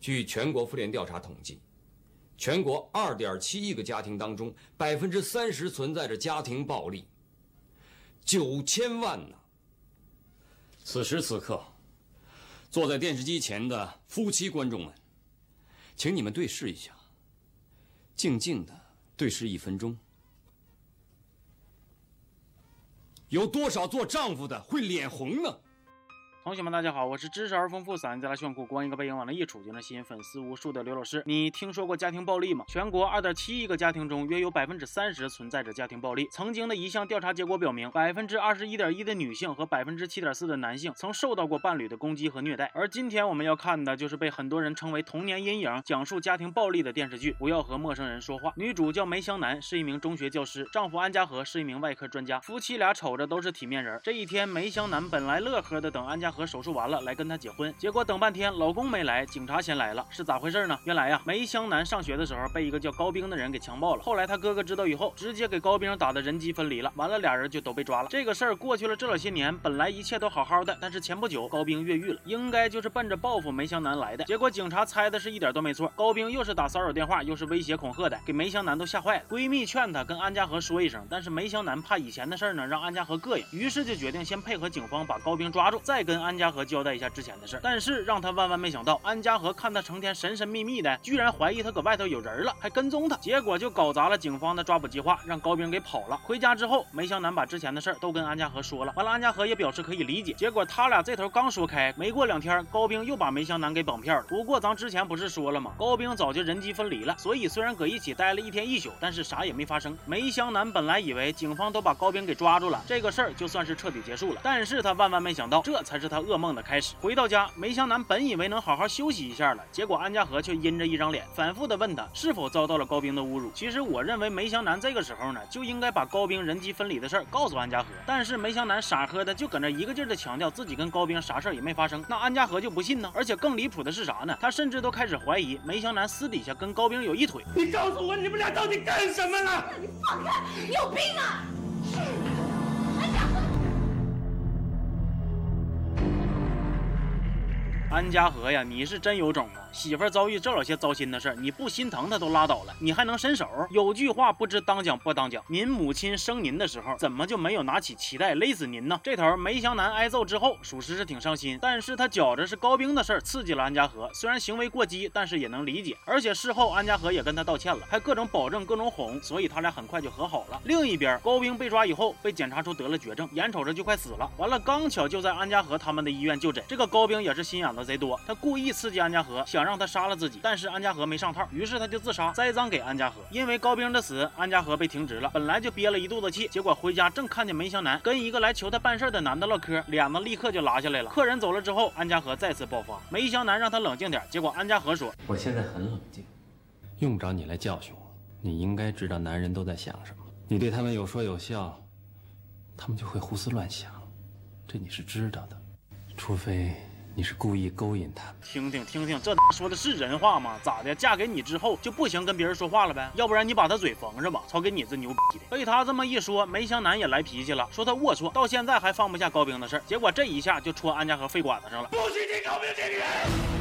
据全国妇联调查统计，全国二点七亿个家庭当中，百分之三十存在着家庭暴力，九千万呢。此时此刻，坐在电视机前的夫妻观众们，请你们对视一下，静静的对视一分钟。有多少做丈夫的会脸红呢？同学们，大家好，我是知识而丰富、嗓音再来炫酷、光一个背影往那一杵就能吸引粉丝无数的刘老师。你听说过家庭暴力吗？全国二点七亿个家庭中，约有百分之三十存在着家庭暴力。曾经的一项调查结果表明，百分之二十一点一的女性和百分之七点四的男性曾受到过伴侣的攻击和虐待。而今天我们要看的就是被很多人称为童年阴影、讲述家庭暴力的电视剧《不要和陌生人说话》。女主叫梅湘南，是一名中学教师，丈夫安家和是一名外科专家，夫妻俩瞅着都是体面人。这一天，梅湘南本来乐呵的等安家和手术完了来跟他结婚，结果等半天老公没来，警察先来了，是咋回事呢？原来呀，梅湘南上学的时候被一个叫高兵的人给强暴了，后来他哥哥知道以后，直接给高兵打的人机分离了，完了俩人就都被抓了。这个事儿过去了这老些年，本来一切都好好的，但是前不久高兵越狱了，应该就是奔着报复梅湘南来的。结果警察猜的是一点都没错，高兵又是打骚扰电话，又是威胁恐吓的，给梅湘南都吓坏了。闺蜜劝她跟安家和说一声，但是梅湘南怕以前的事儿呢让安家和膈应，于是就决定先配合警方把高兵抓住，再跟安家和交代一下之前的事。但是让他万万没想到，安家和看他成天神神秘秘的，居然怀疑他搁外头有人了，还跟踪他，结果就搞砸了警方的抓捕计划，让高兵给跑了。回家之后，梅湘南把之前的事儿都跟安家和说了，完了安家和也表示可以理解。结果他俩这头刚说开，没过两天，高兵又把梅湘南给绑票了。不过咱之前不是说了吗？高兵早就人机分离了，所以虽然搁一起待了一天一宿，但是啥也没发生。梅湘南本来以为警方都把高兵给抓住了，这个事儿就算是彻底结束了。但是他万万没想到，这才是他噩梦的开始。回到家，梅湘南本以为能好好休息一下了，结果安家和却阴着一张脸，反复的问他是否遭到了高兵的侮辱。其实我认为梅湘南这个时候呢，就应该把高兵人机分离的事儿告诉安家和，但是梅湘南傻呵的就搁那一个劲儿的强调自己跟高兵啥事儿也没发生，那安家和就不信呢。而且更离谱的是啥呢？他甚至都开始怀疑梅湘南私底下跟高兵有一腿。你告诉我，你们俩到底干什么了？你放开！你有病啊！安家和呀，你是真有种啊！媳妇儿遭遇这老些糟心的事儿，你不心疼她都拉倒了，你还能伸手？有句话不知当讲不当讲，您母亲生您的时候，怎么就没有拿起脐带勒死您呢？这头梅湘南挨揍之后，属实是挺伤心，但是他觉着是高兵的事儿刺激了安家和，虽然行为过激，但是也能理解。而且事后安家和也跟他道歉了，还各种保证、各种哄，所以他俩很快就和好了。另一边，高兵被抓以后，被检查出得了绝症，眼瞅着就快死了。完了，刚巧就在安家和他们的医院就诊，这个高兵也是心眼子贼多，他故意刺激安家和，想让他杀了自己，但是安家和没上套，于是他就自杀，栽赃给安家和。因为高兵的死，安家和被停职了，本来就憋了一肚子气，结果回家正看见梅香南跟一个来求他办事的男的唠嗑，脸子立刻就拉下来了。客人走了之后，安家和再次爆发，梅香南让他冷静点，结果安家和说：“我现在很冷静，用不着你来教训我。你应该知道男人都在想什么，你对他们有说有笑，他们就会胡思乱想，这你是知道的，除非。”你是故意勾引他？听听听听，这说的是人话吗？咋的？嫁给你之后就不行跟别人说话了呗？要不然你把他嘴缝上吧？操给你这牛逼的！被他这么一说，梅香南也来脾气了，说他龌龊，到现在还放不下高兵的事儿。结果这一下就戳安家和肺管子上了。不许提高兵这个人！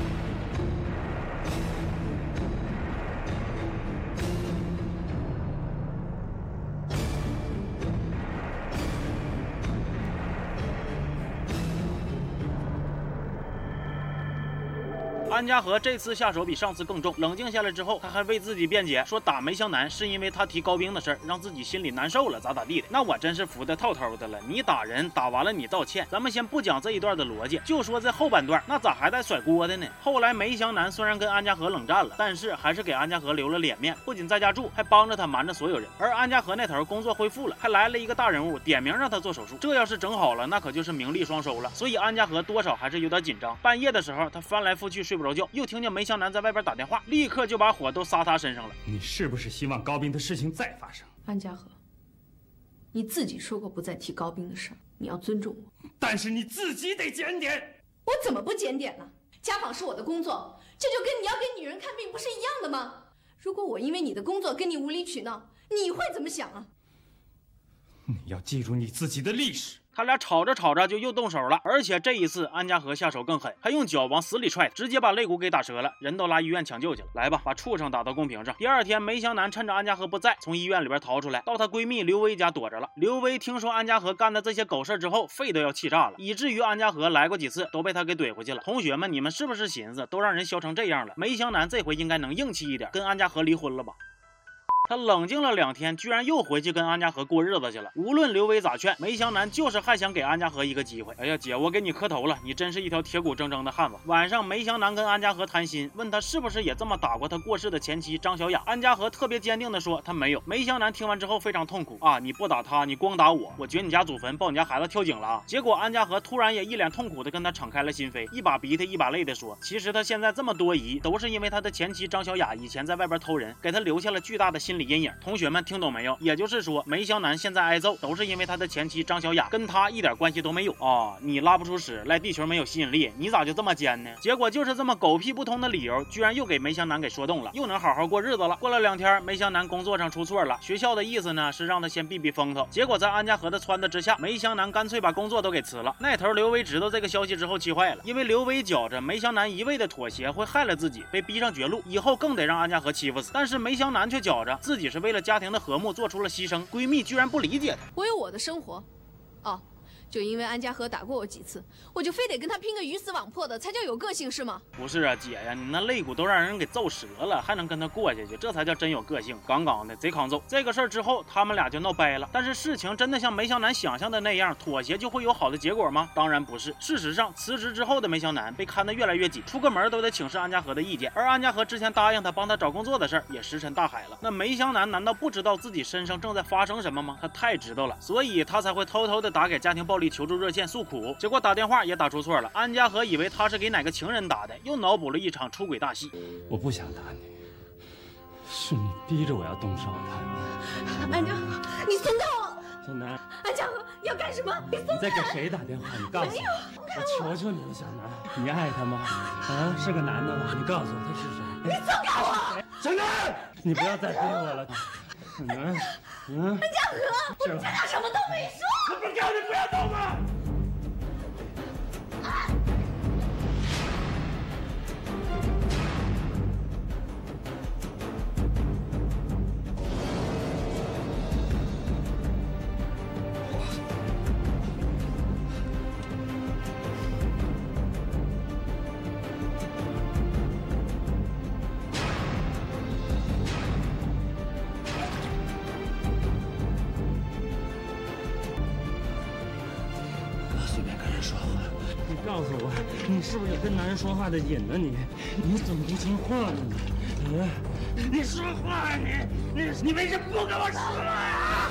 安家和这次下手比上次更重。冷静下来之后，他还为自己辩解，说打梅湘南是因为他提高兵的事儿，让自己心里难受了，咋咋地的。那我真是服的透透的了。你打人打完了，你道歉，咱们先不讲这一段的逻辑，就说这后半段，那咋还带甩锅的呢？后来梅湘南虽然跟安家和冷战了，但是还是给安家和留了脸面，不仅在家住，还帮着他瞒着所有人。而安家和那头工作恢复了，还来了一个大人物，点名让他做手术。这要是整好了，那可就是名利双收了。所以安家和多少还是有点紧张。半夜的时候，他翻来覆去睡不着觉，又听见梅湘南在外边打电话，立刻就把火都撒他身上了。你是不是希望高斌的事情再发生？安家和，你自己说过不再提高斌的事，你要尊重我。但是你自己得检点。我怎么不检点了？家访是我的工作，这就跟你要给女人看病不是一样的吗？如果我因为你的工作跟你无理取闹，你会怎么想啊？你要记住你自己的历史。他俩吵着吵着就又动手了，而且这一次安家和下手更狠，还用脚往死里踹，直接把肋骨给打折了，人都拉医院抢救去了。来吧，把畜生打到公屏上。第二天，梅香南趁着安家和不在，从医院里边逃出来，到她闺蜜刘薇家躲着了。刘薇听说安家和干的这些狗事之后，肺都要气炸了，以至于安家和来过几次都被他给怼回去了。同学们，你们是不是寻思都让人削成这样了，梅香南这回应该能硬气一点，跟安家和离婚了吧？他冷静了两天，居然又回去跟安家和过日子去了。无论刘威咋劝，梅香南就是还想给安家和一个机会。哎呀，姐，我给你磕头了，你真是一条铁骨铮铮的汉子。晚上，梅香南跟安家和谈心，问他是不是也这么打过他过世的前妻张小雅。安家和特别坚定的说他没有。梅香南听完之后非常痛苦啊，你不打他，你光打我，我掘你家祖坟，抱你家孩子跳井了！结果安家和突然也一脸痛苦的跟他敞开了心扉，一把鼻涕一把泪的说，其实他现在这么多疑，都是因为他的前妻张小雅以前在外边偷人，给他留下了巨大的心理理阴影。同学们。听懂没有？也就是说，梅湘南现在挨揍，都是因为他的前妻张小雅跟他一点关系都没有啊！你拉不出屎，赖地球没有吸引力，你咋就这么奸呢？结果就是这么狗屁不通的理由，居然又给梅湘南给说动了，又能好好过日子了。过了两天，梅湘南工作上出错了，学校的意思呢是让他先避避风头。结果在安家和的撺掇之下，梅湘南干脆把工作都给辞了。那头刘威知道这个消息之后气坏了，因为刘威觉着梅湘南一味的妥协会害了自己，被逼上绝路，以后更得让安家和欺负死。但是梅湘南却觉着自己是为了家庭的和睦做出了。牺牲，闺蜜居然不理解她。我有我的生活，哦。就因为安家和打过我几次，我就非得跟他拼个鱼死网破的，才叫有个性是吗？不是啊，姐呀，你那肋骨都让人给揍折了，还能跟他过下去，这才叫真有个性。杠杠的，贼抗揍。这个事儿之后，他们俩就闹掰了。但是事情真的像梅湘南想象的那样，妥协就会有好的结果吗？当然不是。事实上，辞职之后的梅湘南被看得越来越紧，出个门都得请示安家和的意见。而安家和之前答应他帮他找工作的事儿也石沉大海了。那梅湘南难道不知道自己身上正在发生什么吗？他太知道了，所以他才会偷偷的打给家庭报力求助热线诉。苦，结果打电话也打出错了。安家和以为他是给哪个情人打的，又脑补了一场出轨大戏。我不想打你，是你逼着我要动手的。安家和，你松开我！小南，安家和，你要干什么？你松开！你在给谁打电话？你告诉我，我求求你了，小南，你爱他吗？啊，是个男的吗？你告诉我他是谁？你松开我！小南，你不要再逼我了。小南，嗯，安家和，我们家俩什么都没说。我不是叫你不要动吗？你是不是有跟男人说话的瘾呢？你，你怎么不听话呢？你，你说话，你，你，你为什么不跟我说呀？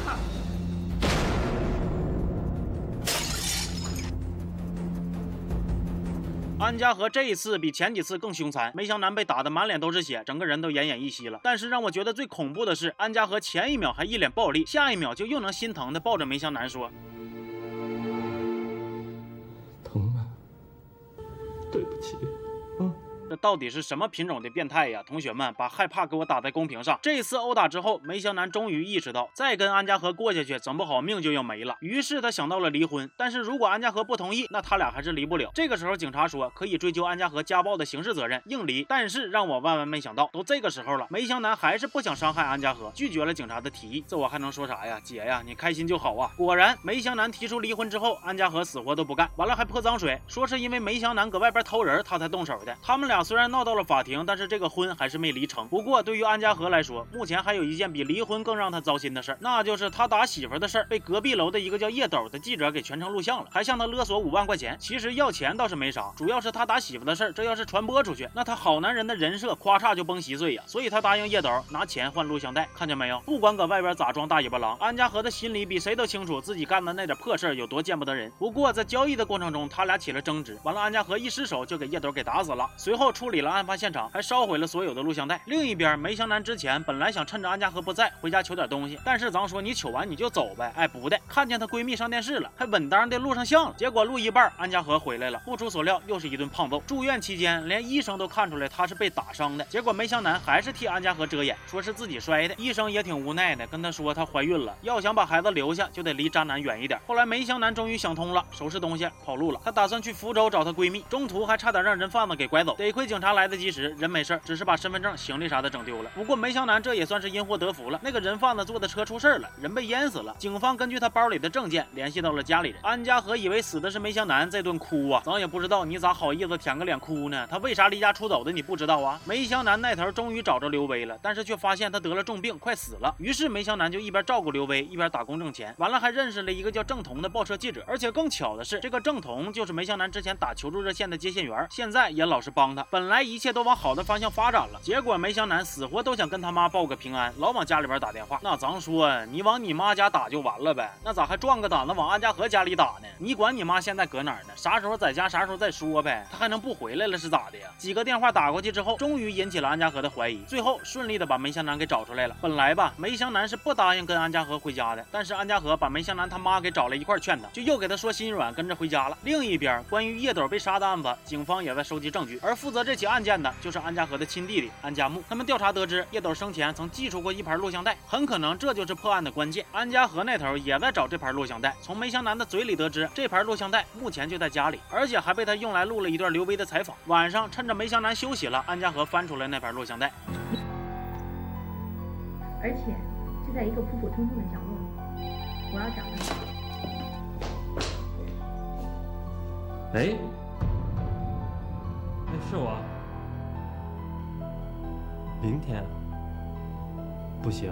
安家和这一次比前几次更凶残，梅湘南被打得满脸都是血，整个人都奄奄一息了。但是让我觉得最恐怖的是，安家和前一秒还一脸暴力，下一秒就又能心疼的抱着梅湘南说。对不起。这到底是什么品种的变态呀？同学们，把害怕给我打在公屏上。这次殴打之后，梅湘南终于意识到，再跟安家和过下去，整不好命就要没了。于是他想到了离婚，但是如果安家和不同意，那他俩还是离不了。这个时候，警察说可以追究安家和家暴的刑事责任，硬离。但是让我万万没想到，都这个时候了，梅湘南还是不想伤害安家和，拒绝了警察的提议。这我还能说啥呀？姐呀，你开心就好啊。果然，梅湘南提出离婚之后，安家和死活都不干，完了还泼脏水，说是因为梅湘南搁外边偷人，他才动手的。他们俩虽然闹到了法。庭，但是这个婚还是没离成。不过对于安家和来说，目前还有一件比离婚更让他糟心的事儿，那就是他打媳妇的事儿被隔壁楼的一个叫叶斗的记者给全程录像了，还向他勒索五万块钱。其实要钱倒是没啥，主要是他打媳妇的事儿，这要是传播出去，那他好男人的人设咔嚓就崩稀碎呀。所以他答应叶斗拿钱换录像带，看见没有？不管搁外边咋装大尾巴狼，安家和的心里比谁都清楚自己干的那点破事儿有多见不得人。不过在交易的过程中，他俩起了争执，完了安家和一失手就给叶斗给打死了。随后。后处理了案发现场，还烧毁了所有的录像带。另一边，梅湘南之前本来想趁着安家和不在，回家取点东西，但是咱说你取完你就走呗，哎，不的，看见她闺蜜上电视了，还稳当的录上像了。结果录一半，安家和回来了，不出所料又是一顿胖揍。住院期间，连医生都看出来她是被打伤的。结果梅湘南还是替安家和遮掩，说是自己摔的。医生也挺无奈的，跟她说她怀孕了，要想把孩子留下，就得离渣男远一点。后来梅湘南终于想通了，收拾东西跑路了。她打算去福州找她闺蜜，中途还差点让人贩子给拐走。得亏警察来得及时，人没事，只是把身份证、行李啥的整丢了。不过梅湘南这也算是因祸得福了，那个人贩子坐的车出事了，人被淹死了。警方根据他包里的证件联系到了家里人。安家和以为死的是梅湘南，这顿哭啊，咱也不知道你咋好意思舔个脸哭呢？他为啥离家出走的？你不知道啊？梅湘南那头终于找着刘威了，但是却发现他得了重病，快死了。于是梅湘南就一边照顾刘威，一边打工挣钱。完了还认识了一个叫郑彤的报社记者，而且更巧的是，这个郑彤就是梅湘南之前打求助热线的接线员，现在也老实帮他。本来一切都往好的方向发展了，结果梅湘南死活都想跟他妈报个平安，老往家里边打电话。那咱说，你往你妈家打就完了呗，那咋还壮个胆子往安家和家里打呢？你管你妈现在搁哪儿呢？啥时候在家，啥时候再说呗。他还能不回来了是咋的呀？几个电话打过去之后，终于引起了安家和的怀疑，最后顺利的把梅湘南给找出来了。本来吧，梅湘南是不答应跟安家和回家的，但是安家和把梅湘南他妈给找来一块劝他，就又给他说心软，跟着回家了。另一边，关于叶斗被杀的案子，警方也在收集证据，而负责这起案件的就是安家和的亲弟弟安家木。他们调查得知，叶斗生前曾寄出过一盘录像带，很可能这就是破案的关键。安家和那头也在找这盘录像带，从梅香南的嘴里得知，这盘录像带目前就在家里，而且还被他用来录了一段刘威的采访。晚上趁着梅香南休息了，安家和翻出来那盘录像带，而且就在一个普普通通的角落。我要找他。哎，哎，是我。明天不行。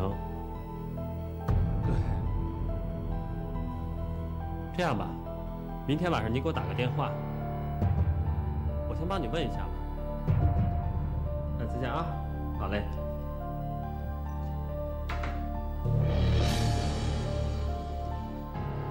对这样吧，明天晚上你给我打个电话，我先帮你问一下吧。那再见啊，好嘞。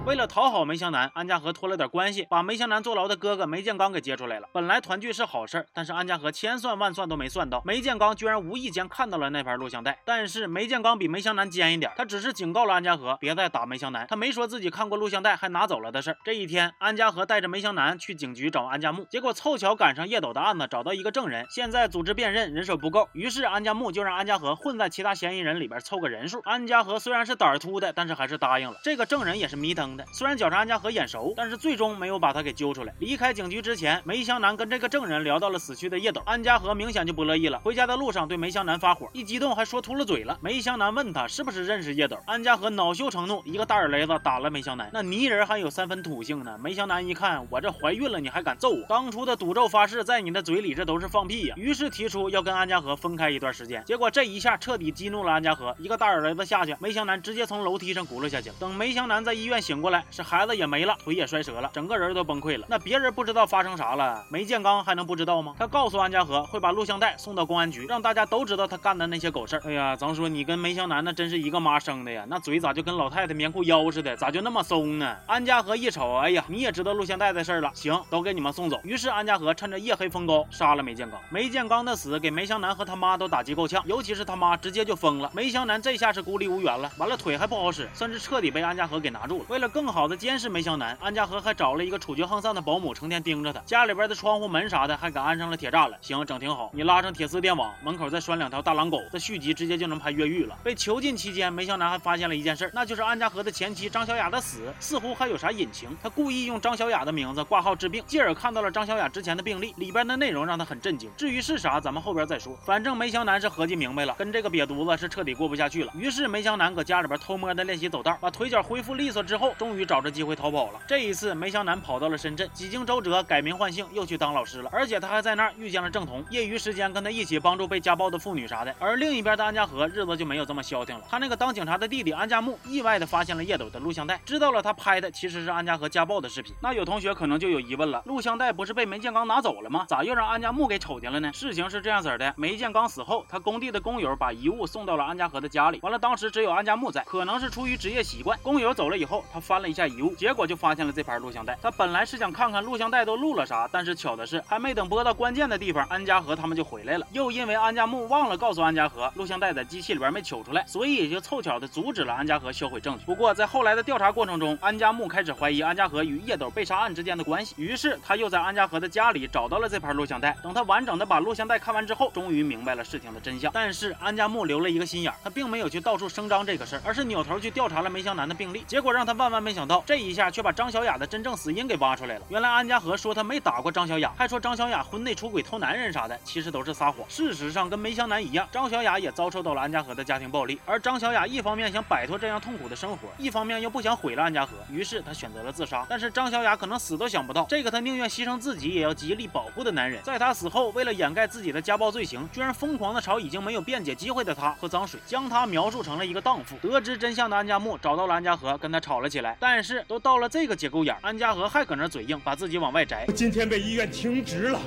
为了讨好梅湘南，安家和托了点关系，把梅湘南坐牢的哥哥梅建刚给接出来了。本来团聚是好事儿但是安家和千算万算都没算到，梅建刚居然无意间看到了那盘录像带。但是梅建刚比梅湘南尖一点，他只是警告了安家和别再打梅湘南，他没说自己看过录像带还拿走了的事儿。这一天，安家和带着梅湘南去警局找安家木，结果凑巧赶上叶斗的案子，找到一个证人。现在组织辨认人手不够，于是安家木就让安家和混在其他嫌疑人里边凑个人数。安家和虽然是胆儿突的，但是还是答应了。这个证人也是迷瞪。虽然绞杀安家和眼熟，但是最终没有把他给揪出来。离开警局之前，梅湘南跟这个证人聊到了死去的叶斗。安家和明显就不乐意了，回家的路上对梅湘南发火，一激动还说秃了嘴了。梅湘南问他是不是认识叶斗，安家和恼羞成怒，一个大耳雷子打了梅湘南。那泥人还有三分土性呢。梅湘南一看我这怀孕了，你还敢揍我？当初的赌咒发誓在你的嘴里，这都是放屁呀！于是提出要跟安家和分开一段时间。结果这一下彻底激怒了安家和，一个大耳雷子下去，梅湘南直接从楼梯上轱辘下去。等梅湘南在医院醒过过来，是孩子也没了，腿也摔折了，整个人都崩溃了。那别人不知道发生啥了，梅建刚还能不知道吗？他告诉安家和会把录像带送到公安局，让大家都知道他干的那些狗事儿。哎呀，咱说你跟梅湘南那真是一个妈生的呀，那嘴咋就跟老太太棉裤腰似的，咋就那么松呢？安家和一瞅，哎呀，你也知道录像带的事儿了，行，都给你们送走。于是安家和趁着夜黑风高杀了梅建刚。梅建刚的死给梅湘南和他妈都打击够呛，尤其是他妈直接就疯了。梅湘南这下是孤立无援了，完了腿还不好使，算是彻底被安家和给拿住了。为了更好的监视梅湘南，安家和还找了一个处决横丧的保姆，成天盯着他。家里边的窗户门啥的还给安上了铁栅栏。行，整挺好。你拉上铁丝电网，门口再拴两条大狼狗，这续集直接就能拍越狱了。被囚禁期间，梅湘南还发现了一件事，那就是安家和的前妻张小雅的死似乎还有啥隐情。他故意用张小雅的名字挂号治病，继而看到了张小雅之前的病历，里边的内容让他很震惊。至于是啥，咱们后边再说。反正梅湘南是合计明白了，跟这个瘪犊子是彻底过不下去了。于是梅湘南搁家里边偷摸的练习走道，把腿脚恢复利索之后，终于找着机会逃跑了。这一次，梅湘南跑到了深圳，几经周折改名换姓，又去当老师了。而且他还在那儿遇见了郑彤，业余时间跟他一起帮助被家暴的妇女啥的。而另一边的安家和日子就没有这么消停了，他那个当警察的弟弟安家木意外的发现了叶斗的录像带，知道了他拍的其实是安家和家暴的视频。那有同学可能就有疑问了，录像带不是被梅建刚拿走了吗？咋又让安家木给瞅见了呢？事情是这样子的，梅建刚死后，他工地的工友把遗物送到了安家和的家里，完了当时只有安家木在，可能是出于职业习惯，工友走了以后，他翻了一下遗物，结果就发现了这盘录像带。他本来是想看看录像带都录了啥，但是巧的是，还没等播到关键的地方，安家和他们就回来了。又因为安家木忘了告诉安家和录像带在机器里边没取出来，所以也就凑巧的阻止了安家和销毁证据。不过在后来的调查过程中，安家木开始怀疑安家和与叶斗被杀案之间的关系，于是他又在安家和的家里找到了这盘录像带。等他完整的把录像带看完之后，终于明白了事情的真相。但是安家木留了一个心眼，他并没有去到处声张这个事儿，而是扭头去调查了梅香南的病历。结果让他万万万没想到，这一下却把张小雅的真正死因给挖出来了。原来安家和说他没打过张小雅，还说张小雅婚内出轨偷男人啥的，其实都是撒谎。事实上跟梅香南一样，张小雅也遭受到了安家和的家庭暴力。而张小雅一方面想摆脱这样痛苦的生活，一方面又不想毁了安家和，于是她选择了自杀。但是张小雅可能死都想不到，这个她宁愿牺牲自己也要极力保护的男人，在她死后，为了掩盖自己的家暴罪行，居然疯狂的朝已经没有辩解机会的她泼脏水，将她描述成了一个荡妇。得知真相的安家木找到了安家和，跟他吵了起来。但是都到了这个节骨眼，安家和还搁那嘴硬，把自己往外摘。今天被医院停职了。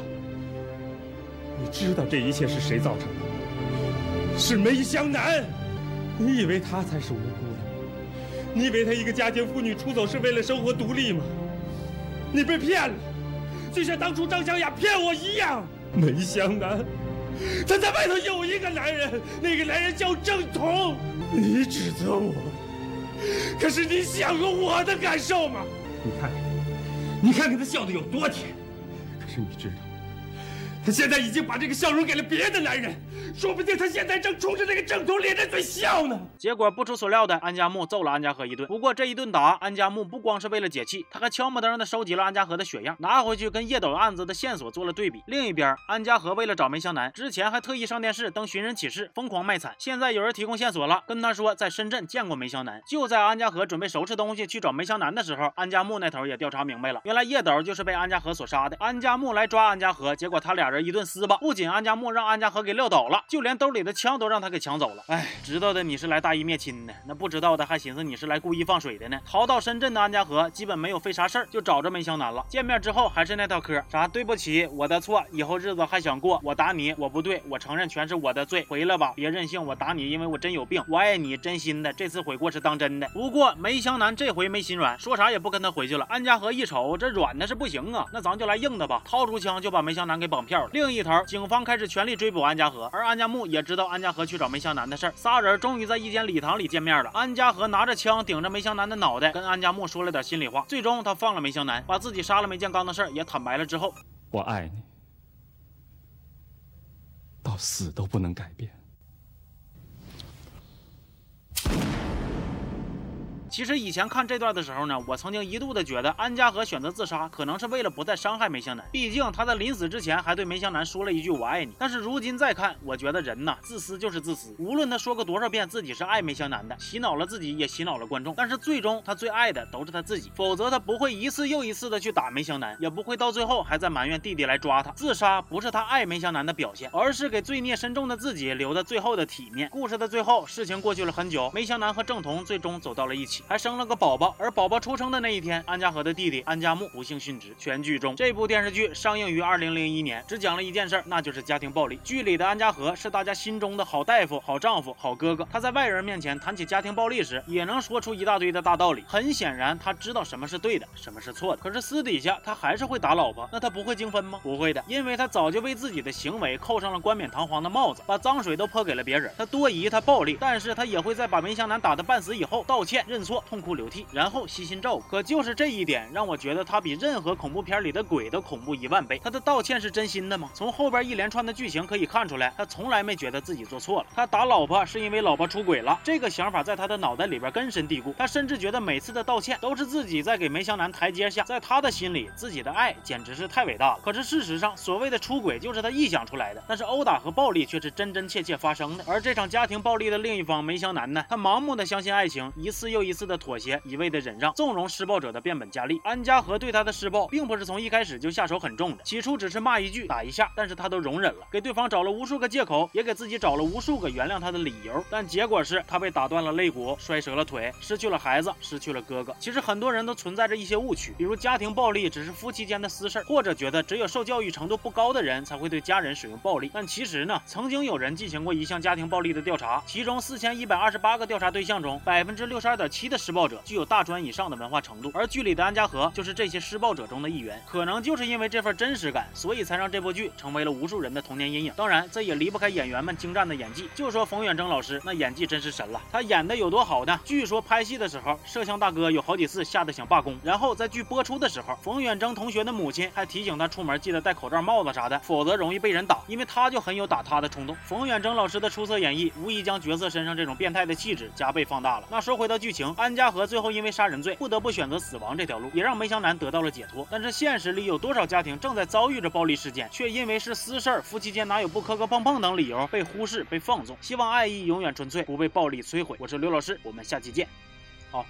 你知道这一切是谁造成的？是梅香南。你以为她才是无辜的？你以为她一个家庭妇女出走是为了生活独立吗？你被骗了，就像当初张小雅骗我一样。梅香南，她在外头有一个男人，那个男人叫郑彤。你指责我，可是你想过我的感受吗？你看看，你看看他笑的有多甜。可是你知道，他现在已经把这个笑容给了别的男人，说不定他现在正冲着那个郑彤咧着嘴笑呢。结果不出所料的，安家木揍了安家和一顿。不过这一顿打，安家木不光是为了解气，他还悄没登的收集了安家和的血样，拿回去跟叶斗案子的线索做了对比。另一边，安家和为了找梅香南，之前还特意上电视登寻人启事，疯狂卖惨。现在有人提供线索了，跟他说在深圳见过梅香南。就在安家和准备收拾东西去找梅香南的时候，安家木那头也调查明白了，原来叶斗就是被安家和所杀的。安家木来抓安家和，结果他俩人一顿撕巴，不仅安家木让安家和给撂倒了，就连兜里的枪都让他给抢走了。哎，知道的你是来大义灭亲的，那不知道的还寻思你是来故意放水的呢。逃到深圳的安家和基本没有费啥事儿，就找着梅香南了。见面之后还是那套嗑，啥对不起，我的错，以后日子还想过，我打你，我不对，我承认全是我的罪，回来吧，别任性，我打你，因为我真有病，我爱你，真心的，这次悔过是当真的。不过梅香南这回没心软，说啥也不跟他回去了。安家和一瞅，这软的是不行啊，那咱就来硬的吧，掏出枪就把梅香南给绑票了。另一头，警方开始全力追捕安家和，而安家木也知道安家和去找梅香南的事儿，仨人终于在一间礼堂里见面了。安家和拿着枪顶着梅香南的脑袋，跟安家木说了点心里话，最终他放了梅香南，把自己杀了梅建刚的事儿也坦白了之后，我爱你，到死都不能改变。其实以前看这段的时候呢，我曾经一度的觉得安家和选择自杀，可能是为了不再伤害梅香南。毕竟他在临死之前还对梅香南说了一句“我爱你”。但是如今再看，我觉得人呐，自私就是自私。无论他说过多少遍自己是爱梅香南的，洗脑了自己，也洗脑了观众。但是最终他最爱的都是他自己，否则他不会一次又一次的去打梅香南，也不会到最后还在埋怨弟弟来抓他。自杀不是他爱梅香南的表现，而是给罪孽深重的自己留的最后的体面。故事的最后，事情过去了很久，梅香南和郑彤最终走到了一起。还生了个宝宝，而宝宝出生的那一天，安家和的弟弟安家木不幸殉职。全剧终。这部电视剧上映于二零零一年，只讲了一件事儿，那就是家庭暴力。剧里的安家和是大家心中的好大夫、好丈夫、好哥哥。他在外人面前谈起家庭暴力时，也能说出一大堆的大道理。很显然，他知道什么是对的，什么是错的。可是私底下他还是会打老婆，那他不会精分吗？不会的，因为他早就为自己的行为扣上了冠冕堂皇的帽子，把脏水都泼给了别人。他多疑，他暴力，但是他也会在把梅香南打得半死以后道歉、认错、痛哭流涕。然后悉心照顾，可就是这一点让我觉得他比任何恐怖片里的鬼都恐怖一万倍。他的道歉是真心的吗？从后边一连串的剧情可以看出来，他从来没觉得自己做错了。他打老婆是因为老婆出轨了，这个想法在他的脑袋里边根深蒂固。他甚至觉得每次的道歉都是自己在给梅香南台阶下，在他的心里，自己的爱简直是太伟大了。可是事实上，所谓的出轨就是他臆想出来的，但是殴打和暴力却是真真切切发生的。而这场家庭暴力的另一方梅香南呢，他盲目的相信爱情，一次又一次次的妥协，一味的忍让，纵容。施暴者的变本加厉，安家和对他的施暴并不是从一开始就下手很重的，起初只是骂一句打一下，但是他都容忍了，给对方找了无数个借口，也给自己找了无数个原谅他的理由，但结果是他被打断了肋骨，摔折了腿，失去了孩子，失去了哥哥。其实很多人都存在着一些误区，比如家庭暴力只是夫妻间的私事或者觉得只有受教育程度不高的人才会对家人使用暴力。但其实呢，曾经有人进行过一项家庭暴力的调查，其中四千一百二十八个调查对象中，百分之六十二点七的施暴者具有大专以上的文化程度，而剧里的安家和就是这些施暴者中的一员。可能就是因为这份真实感，所以才让这部剧成为了无数人的童年阴影。当然，这也离不开演员们精湛的演技。就说冯远征老师，那演技真是神了。他演的有多好呢？据说拍戏的时候，摄像大哥有好几次吓得想罢工。然后在剧播出的时候，冯远征同学的母亲还提醒他出门记得戴口罩、帽子啥的，否则容易被人打。因为他就很有打他的冲动。冯远征老师的出色演绎，无疑将角色身上这种变态的气质加倍放大了。那说回到剧情，安家和最后因为杀人罪不得不选择死亡这条路，也让梅湘南得到了解脱。但是现实里有多少家庭正在遭遇着暴力事件，却因为是私事儿、夫妻间哪有不磕磕碰碰等理由被忽视、被放纵？希望爱意永远纯粹，不被暴力摧毁。我是刘老师，我们下期见。好。